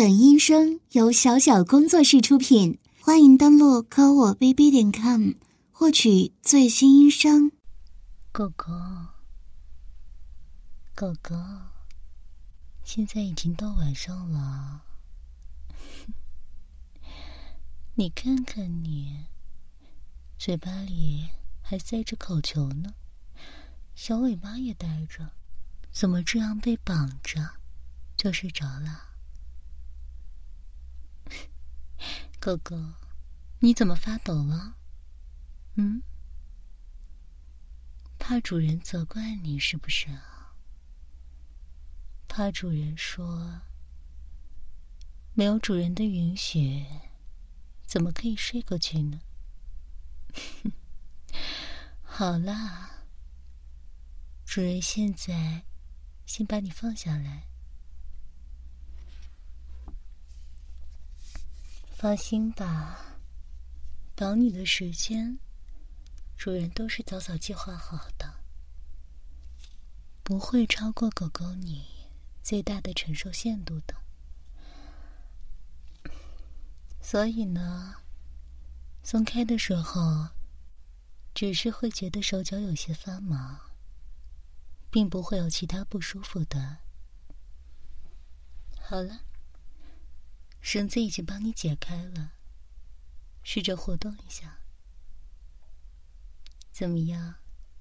本音声由小小工作室出品，欢迎登录科我 bb 点 com 获取最新音声。狗狗，狗狗，现在已经到晚上了，你看看你，嘴巴里还塞着口球呢，小尾巴也带着，怎么这样被绑着就睡着了？狗狗，你怎么发抖了？嗯？怕主人责怪你是不是啊？怕主人说没有主人的允许，怎么可以睡过去呢？好啦，主人现在先把你放下来。放心吧，绑你的时间，主人都是早早计划好的，不会超过狗狗你最大的承受限度的。所以呢，松开的时候，只是会觉得手脚有些发麻，并不会有其他不舒服的。好了。绳子已经帮你解开了，试着活动一下，怎么样？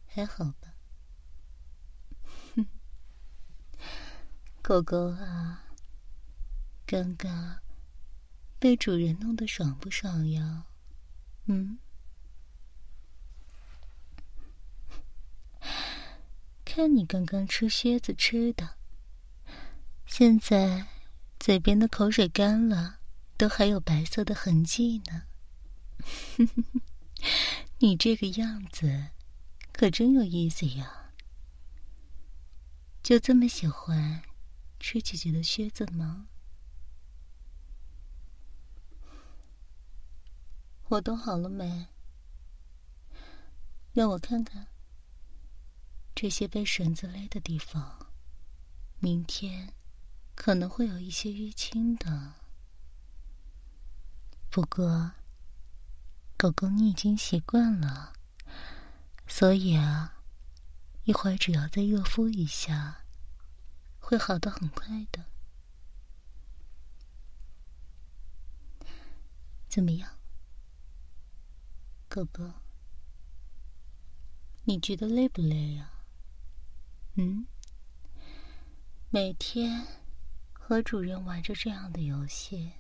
还好吧？哼，狗狗啊，刚刚被主人弄得爽不爽呀？嗯？看你刚刚吃靴子吃的，现在。嘴边的口水干了，都还有白色的痕迹呢。你这个样子，可真有意思呀！就这么喜欢吃姐姐的靴子吗？活动好了没？让我看看这些被绳子勒的地方。明天。可能会有一些淤青的，不过狗狗你已经习惯了，所以啊，一会儿只要再热敷一下，会好的很快的。怎么样，狗狗？你觉得累不累呀？嗯，每天。和主人玩着这样的游戏，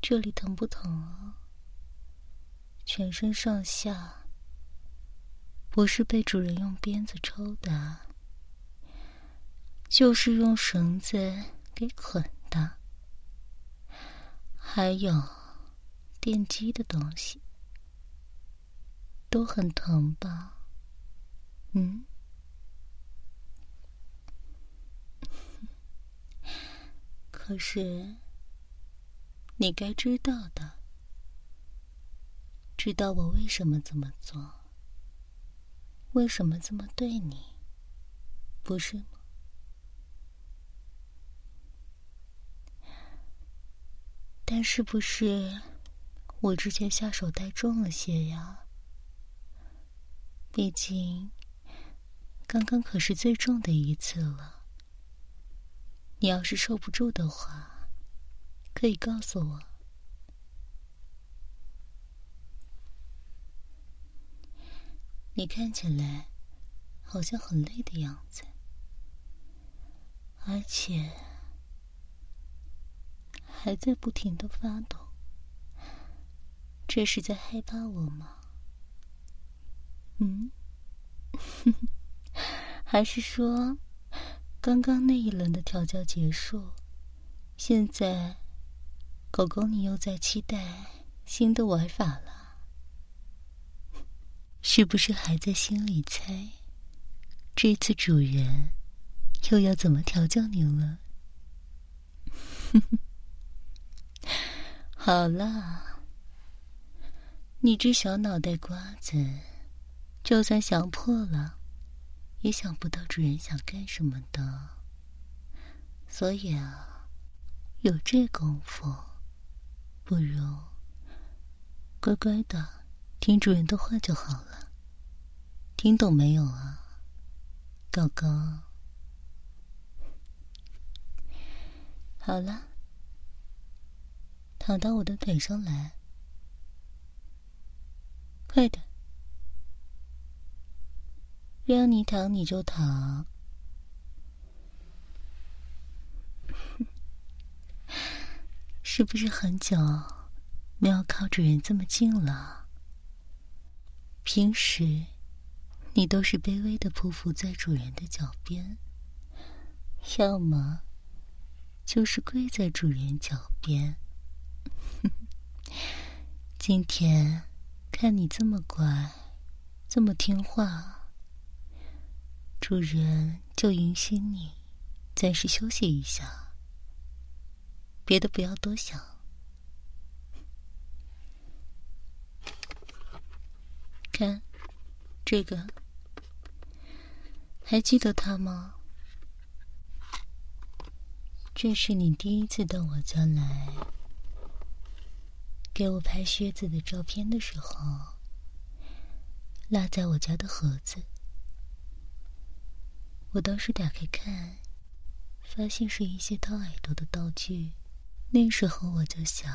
这里疼不疼啊？全身上下不是被主人用鞭子抽的，就是用绳子给捆的，还有电击的东西，都很疼吧？嗯。可是，你该知道的，知道我为什么这么做，为什么这么对你，不是吗？但是不是我之前下手太重了些呀？毕竟，刚刚可是最重的一次了。你要是受不住的话，可以告诉我。你看起来好像很累的样子，而且还在不停的发抖，这是在害怕我吗？嗯，还是说？刚刚那一轮的调教结束，现在狗狗你又在期待新的玩法了，是不是还在心里猜这次主人又要怎么调教你了？哼 哼好了，你这小脑袋瓜子，就算想破了。也想不到主人想干什么的，所以啊，有这功夫，不如乖乖的听主人的话就好了。听懂没有啊，狗狗？好了，躺到我的腿上来，快点，让你躺你就躺。是不是很久没有靠主人这么近了？平时你都是卑微的匍匐在主人的脚边，要么就是跪在主人脚边。今天看你这么乖，这么听话，主人就允许你暂时休息一下。别的不要多想，看这个，还记得他吗？这是你第一次到我家来，给我拍靴子的照片的时候，落在我家的盒子。我当时打开看，发现是一些掏耳朵的道具。那时候我就想，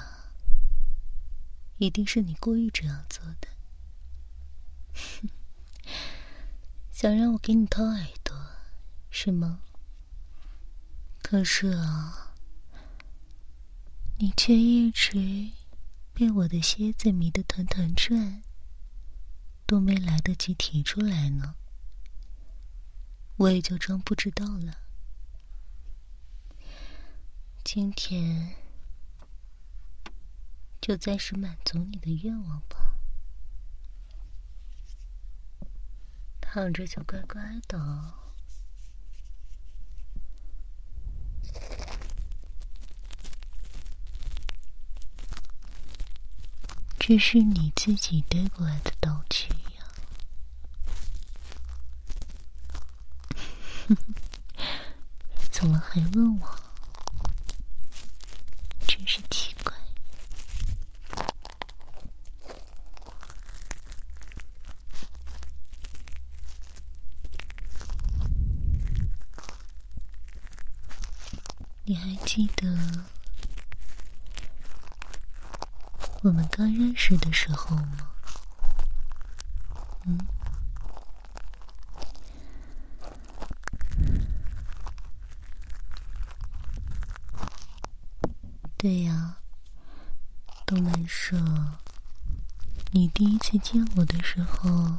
一定是你故意这样做的，想让我给你掏耳朵，是吗？可是啊，你却一直被我的蝎子迷得团团转，都没来得及提出来呢，我也就装不知道了。今天。就暂时满足你的愿望吧，躺着就乖乖的。这是你自己带过来的道具呀，怎么还问我？真是奇怪。你还记得我们刚认识的时候吗？嗯，对呀，东门说，你第一次见我的时候，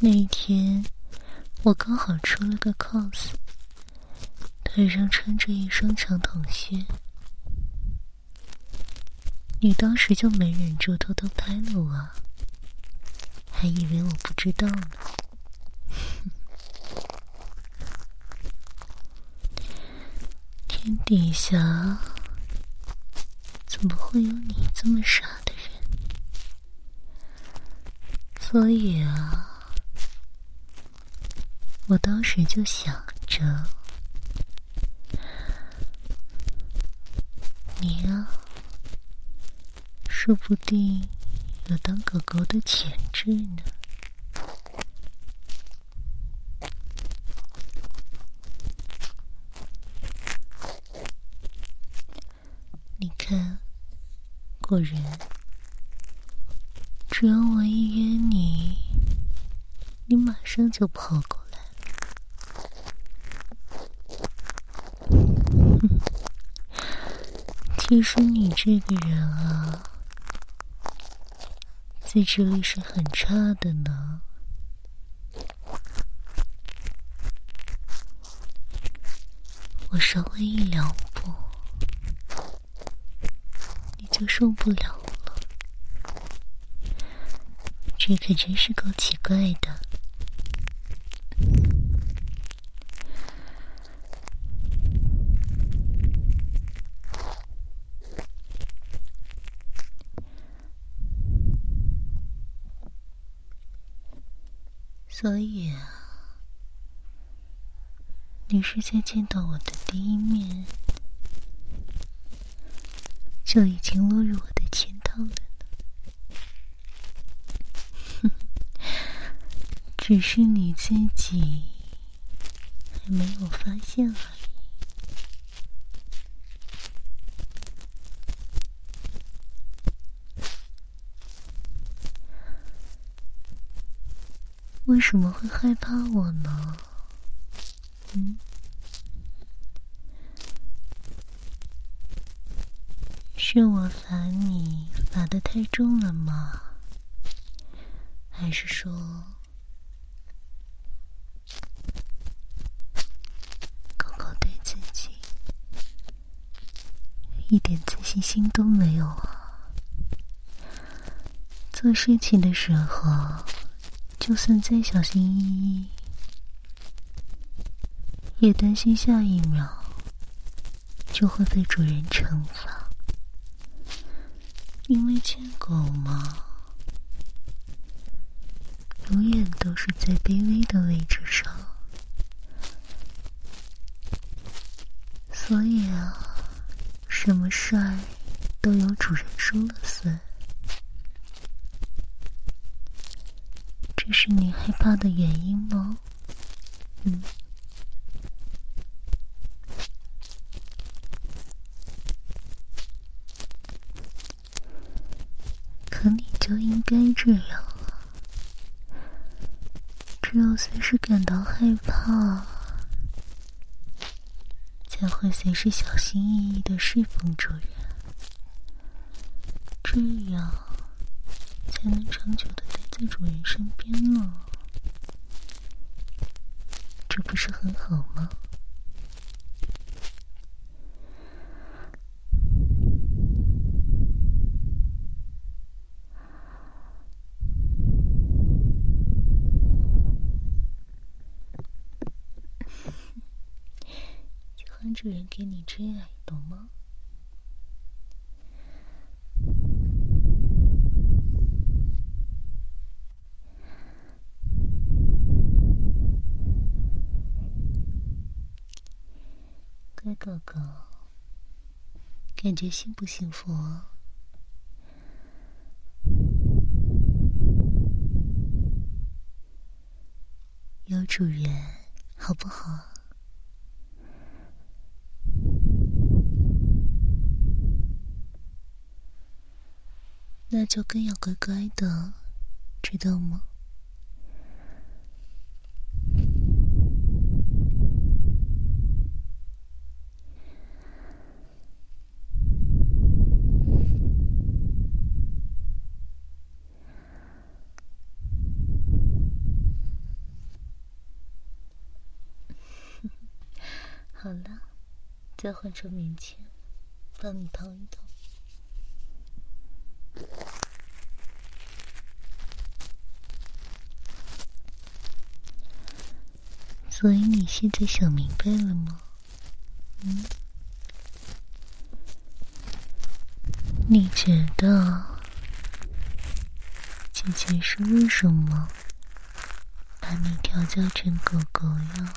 那一天。我刚好出了个 cos，腿上穿着一双长筒靴，你当时就没忍住偷偷拍了我，还以为我不知道呢。天底下怎么会有你这么傻的人？所以啊。我当时就想着，你呀，说不定有当狗狗的潜质呢。你看，果然，只要我一约你，你马上就跑过。其实你这个人啊，自制力是很差的呢。我稍微一两步，你就受不了了。这可真是够奇怪的。所以啊，你是在见到我的第一面，就已经落入我的圈套了呢。只是你自己还没有发现而已。为什么会害怕我呢？嗯，是我罚你罚的太重了吗？还是说，狗狗对自己一点自信心都没有啊？做事情的时候。就算再小心翼翼，也担心下一秒就会被主人惩罚。因为贱狗嘛，永远都是在卑微的位置上，所以啊，什么事儿都由主人说了算。这是你害怕的原因吗？嗯。可你就应该这样啊！只有随时感到害怕，才会随时小心翼翼的侍奉主人，这样才能长久的。在主人身边呢，这不是很好吗？喜欢主人给你真爱，懂吗？哥哥，感觉幸不幸福？有主人，好不好？那就更要乖乖的，知道吗？好了，再换成棉签，帮你掏一掏。所以你现在想明白了吗？嗯？你觉得姐姐是为什么把你调教成狗狗呀？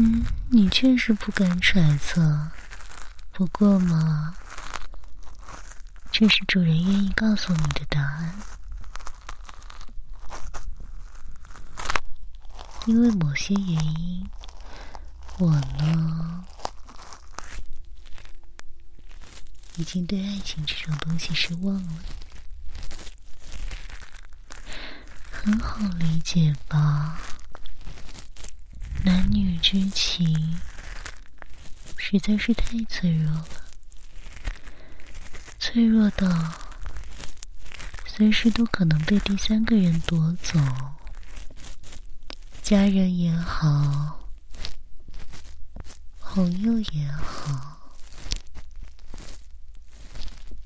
嗯，你确实不敢揣测。不过嘛，这是主人愿意告诉你的答案。因为某些原因，我呢，已经对爱情这种东西失望了。很好理解吧？男女之情实在是太脆弱了，脆弱到随时都可能被第三个人夺走。家人也好，朋友也好，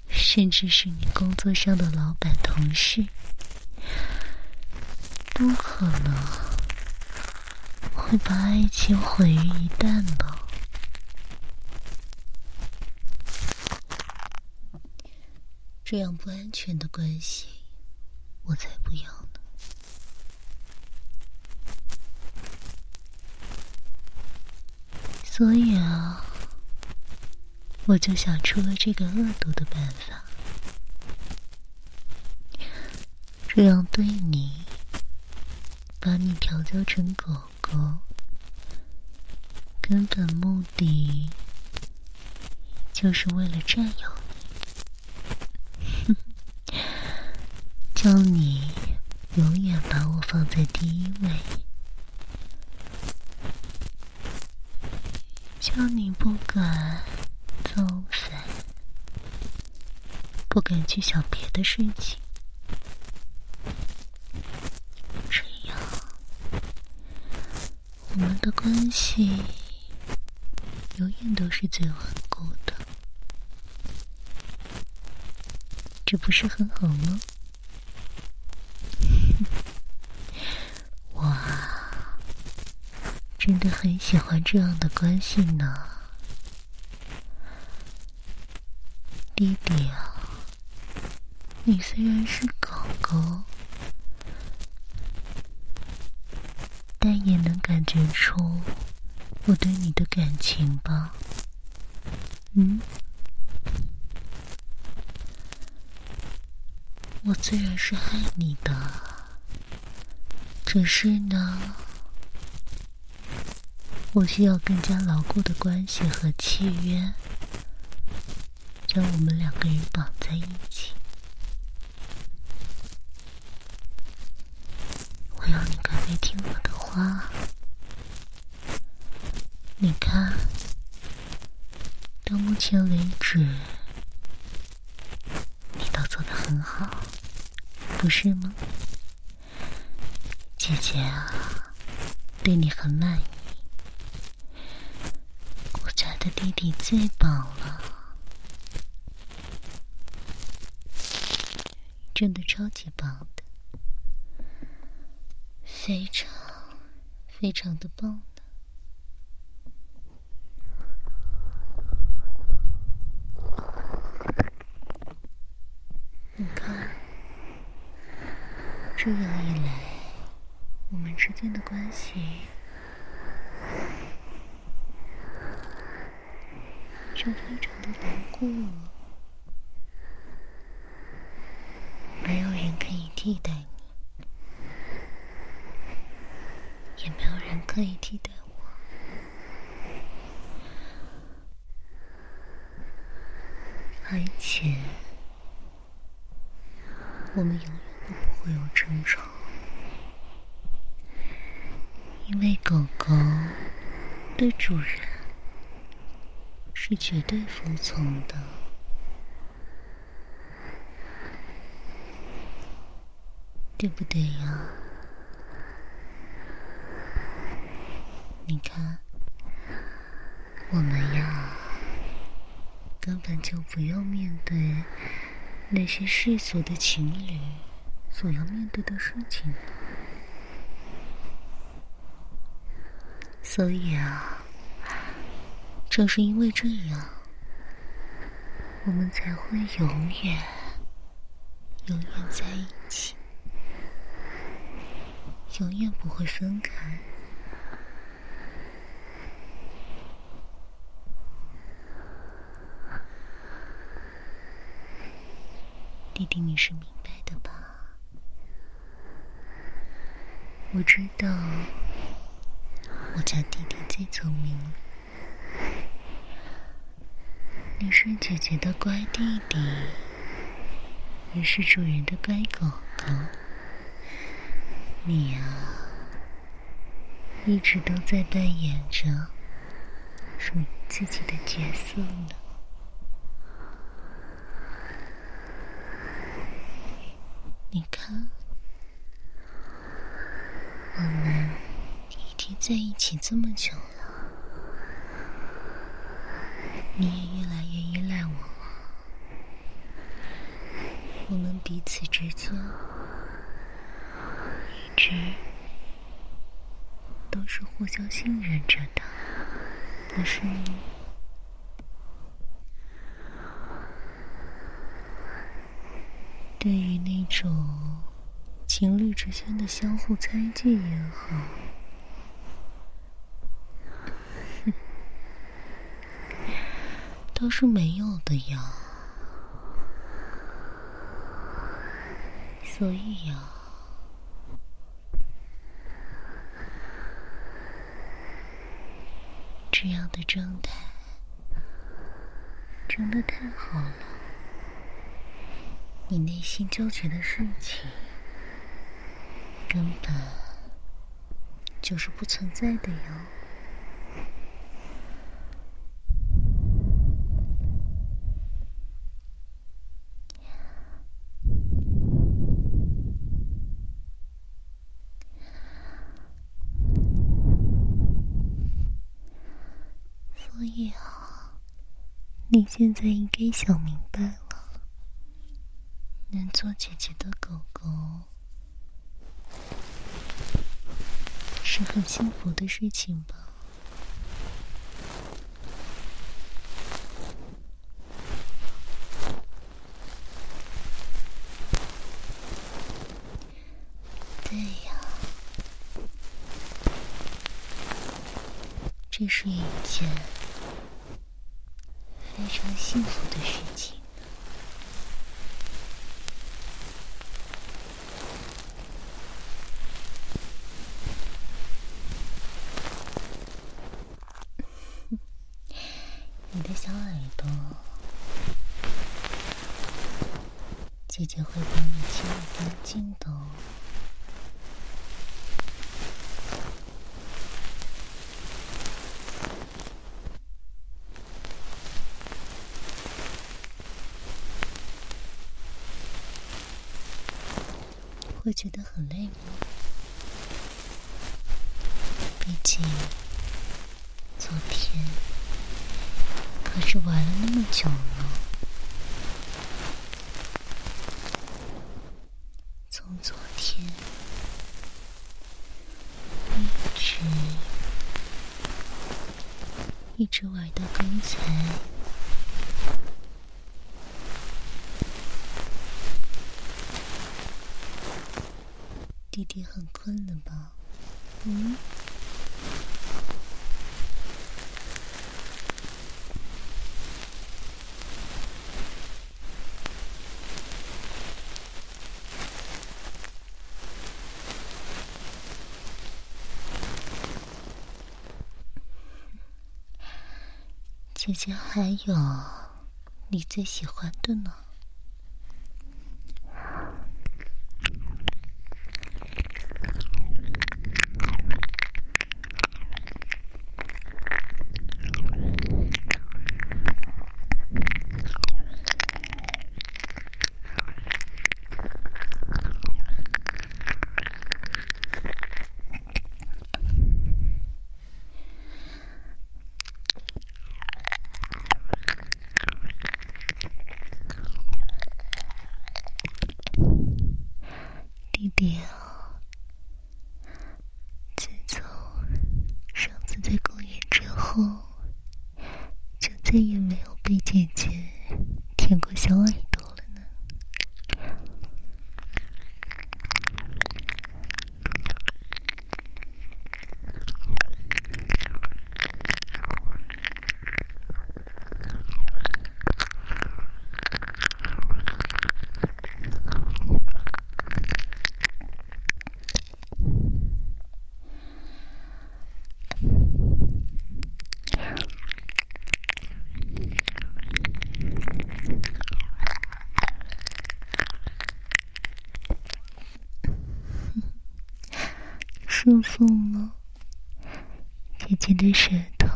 甚至是你工作上的老板、同事，都可能。会把爱情毁于一旦吧。这样不安全的关系，我才不要呢。所以啊，我就想出了这个恶毒的办法，这样对你，把你调教成狗狗，根本目的就是为了占有你，叫你永远把我放在第一位。叫你不敢走散，不敢去想别的事情，这样我们的关系永远都是最稳固的，这不是很好吗？真的很喜欢这样的关系呢，弟弟啊，你虽然是狗狗，但也能感觉出我对你的感情吧？嗯，我自然是爱你的，只是呢。我需要更加牢固的关系和契约，将我们两个人绑在一起。我要你乖乖听我的话。你看，到目前为止，你都做的很好，不是吗？姐姐啊，对你很满意。的弟弟最棒了，真的超级棒的，非常非常的棒的。你看，这样一来，我们之间的关系。就非常没有人可以替代你，也没有人可以替代我，而且我们永远都不会有争吵，因为狗狗对主人。是绝对服从的，对不对呀？你看，我们呀，根本就不用面对那些世俗的情侣所要面对的事情，所以啊。正是因为这样，我们才会永远、永远在一起，永远不会分开。弟弟，你是明白的吧？我知道，我家弟弟最聪明了。你是姐姐的乖弟弟，也是主人的乖狗狗。你呀，一直都在扮演着属于自己的角色呢。你看，我们已经在一起这么久了。你也越来越依赖我了，我们彼此之间一直都是互相信任着的，可是吗？对于那种情侣之间的相互猜忌也好，都是没有的呀。所以呀，这样的状态真的太好了。你内心纠结的事情，根本就是不存在的哟。所以啊，你现在应该想明白了，能做姐姐的狗狗是很幸福的事情吧？对呀，这是一件。非常幸福的事情。你的小耳朵，姐姐会帮你清理干净的哦。会觉得很累吗？毕竟昨天可是玩了那么久了，从昨天一直一直玩到刚才。弟弟很困了吧？嗯。姐姐还有你最喜欢的呢。弟啊，自从上次在公园之后，就再也没有被姐姐舔过小耳朵。送了？姐姐的舌头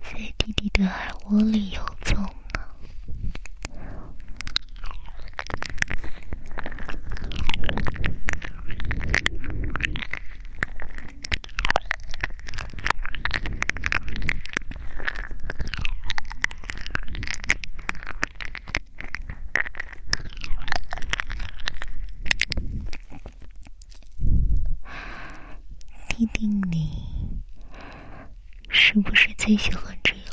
在弟弟的耳窝里游一定，你是不是最喜欢这样了？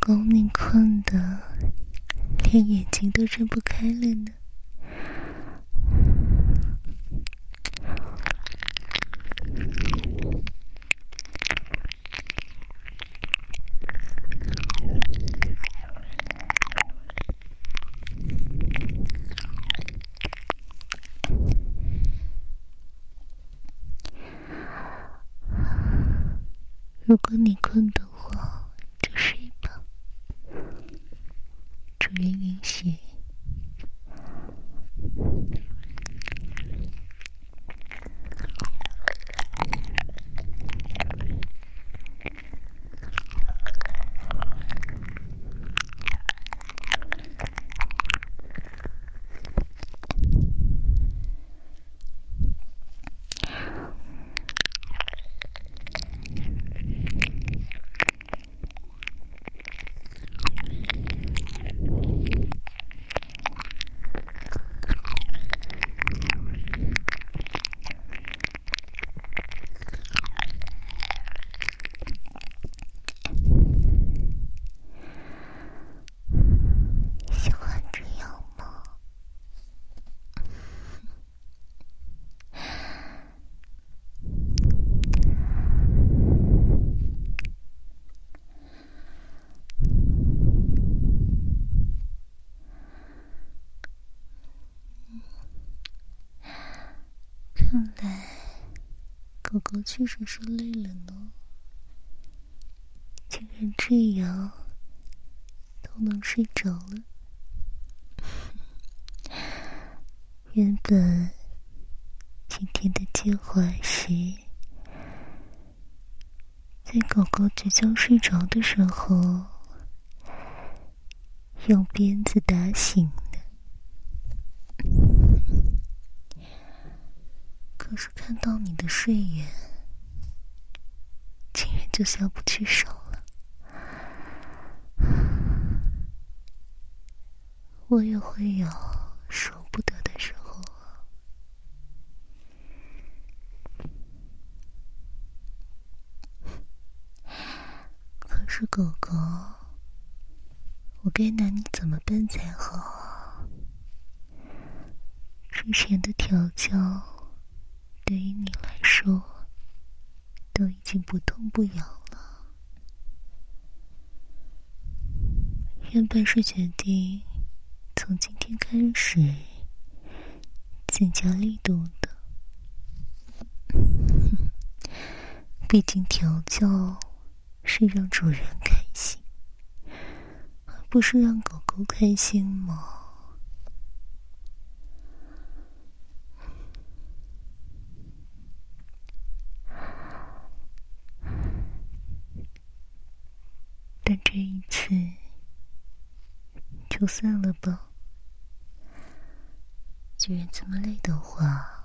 公，你困的连眼睛都睁不开了呢。如果你困的话，就睡吧。主人允许。狗狗确实是累了呢，竟然这样都能睡着了。原本今天的计划是，在狗狗即将睡着的时候，用鞭子打醒的。可是看到你的睡眼，就下不去手了。我也会有舍不得的时候。可是狗狗，我该拿你怎么办才好？之前的调教。对于你来说，都已经不痛不痒了。原本是决定从今天开始增加力度的，毕竟调教是让主人开心，而不是让狗狗开心吗？但这一次，就算了吧。既然这么累的话，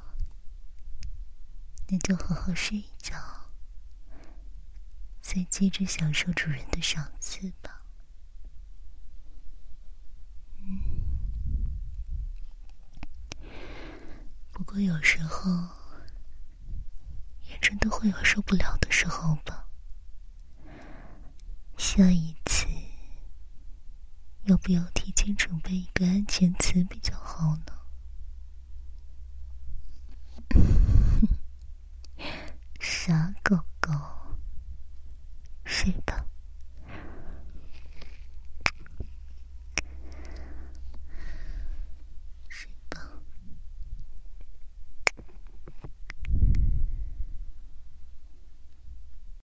那就好好睡一觉，再接着享受主人的赏赐吧。嗯，不过有时候，也真的会有受不了的时候吧。下一次。要不要提前准备一个安全词比较好呢？傻狗狗。睡吧